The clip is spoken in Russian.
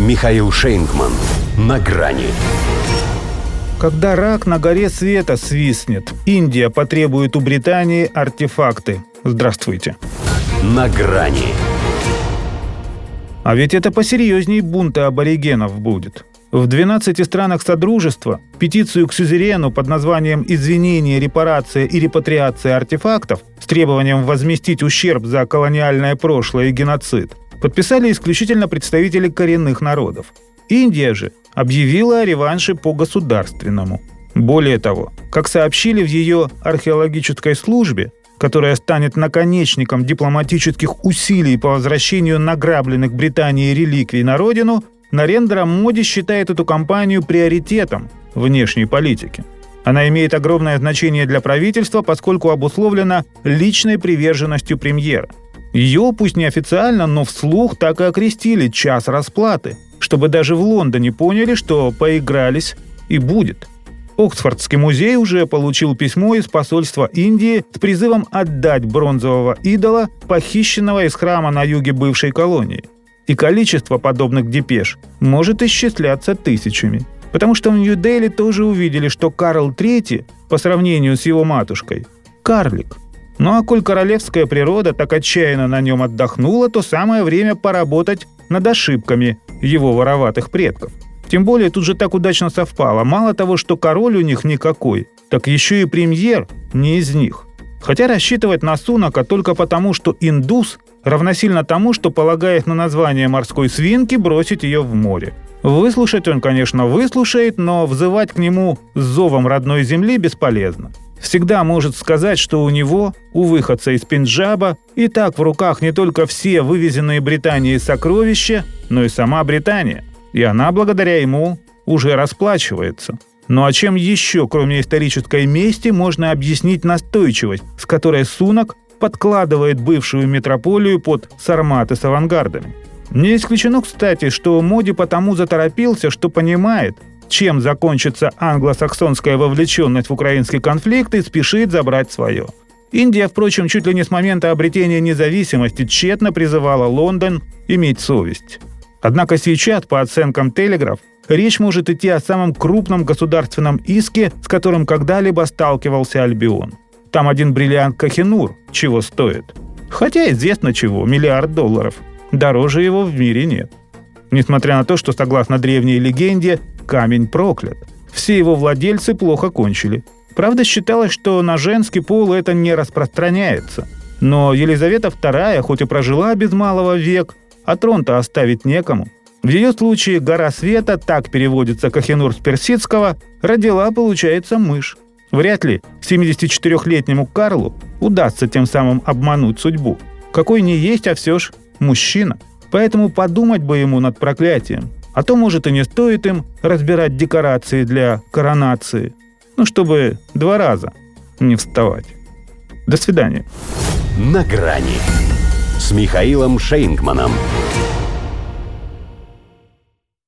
Михаил Шейнгман. На грани. Когда рак на горе света свистнет, Индия потребует у Британии артефакты. Здравствуйте. На грани. А ведь это посерьезней бунта аборигенов будет. В 12 странах Содружества петицию к сюзерену под названием «Извинение, репарация и репатриация артефактов» с требованием возместить ущерб за колониальное прошлое и геноцид подписали исключительно представители коренных народов. Индия же объявила о реванше по государственному. Более того, как сообщили в ее археологической службе, которая станет наконечником дипломатических усилий по возвращению награбленных Британией реликвий на родину, Нарендра Моди считает эту кампанию приоритетом внешней политики. Она имеет огромное значение для правительства, поскольку обусловлена личной приверженностью премьера. Ее, пусть неофициально, но вслух так и окрестили «час расплаты», чтобы даже в Лондоне поняли, что поигрались и будет. Оксфордский музей уже получил письмо из посольства Индии с призывом отдать бронзового идола, похищенного из храма на юге бывшей колонии. И количество подобных депеш может исчисляться тысячами. Потому что в Нью-Дели тоже увидели, что Карл III, по сравнению с его матушкой, карлик – ну а коль королевская природа так отчаянно на нем отдохнула, то самое время поработать над ошибками его вороватых предков. Тем более тут же так удачно совпало. Мало того, что король у них никакой, так еще и премьер не из них. Хотя рассчитывать на Сунака только потому, что индус равносильно тому, что, полагает на название морской свинки, бросить ее в море. Выслушать он, конечно, выслушает, но взывать к нему с зовом родной земли бесполезно всегда может сказать, что у него, у выходца из Пенджаба, и так в руках не только все вывезенные Британией сокровища, но и сама Британия. И она, благодаря ему, уже расплачивается. Ну а чем еще, кроме исторической мести, можно объяснить настойчивость, с которой Сунок подкладывает бывшую метрополию под сарматы с авангардами? Не исключено, кстати, что Моди потому заторопился, что понимает, чем закончится англосаксонская вовлеченность в украинский конфликт и спешит забрать свое. Индия, впрочем, чуть ли не с момента обретения независимости тщетно призывала Лондон иметь совесть. Однако сейчас, по оценкам Телеграф, речь может идти о самом крупном государственном иске, с которым когда-либо сталкивался Альбион. Там один бриллиант Кахинур чего стоит. Хотя известно чего, миллиард долларов. Дороже его в мире нет. Несмотря на то, что, согласно древней легенде, камень проклят. Все его владельцы плохо кончили. Правда, считалось, что на женский пол это не распространяется. Но Елизавета II, хоть и прожила без малого век, а трон-то оставить некому. В ее случае «гора света», так переводится Кахенур с персидского, родила, получается, мышь. Вряд ли 74-летнему Карлу удастся тем самым обмануть судьбу. Какой не есть, а все ж мужчина. Поэтому подумать бы ему над проклятием. А то, может, и не стоит им разбирать декорации для коронации. Ну, чтобы два раза не вставать. До свидания. На грани с Михаилом Шейнгманом.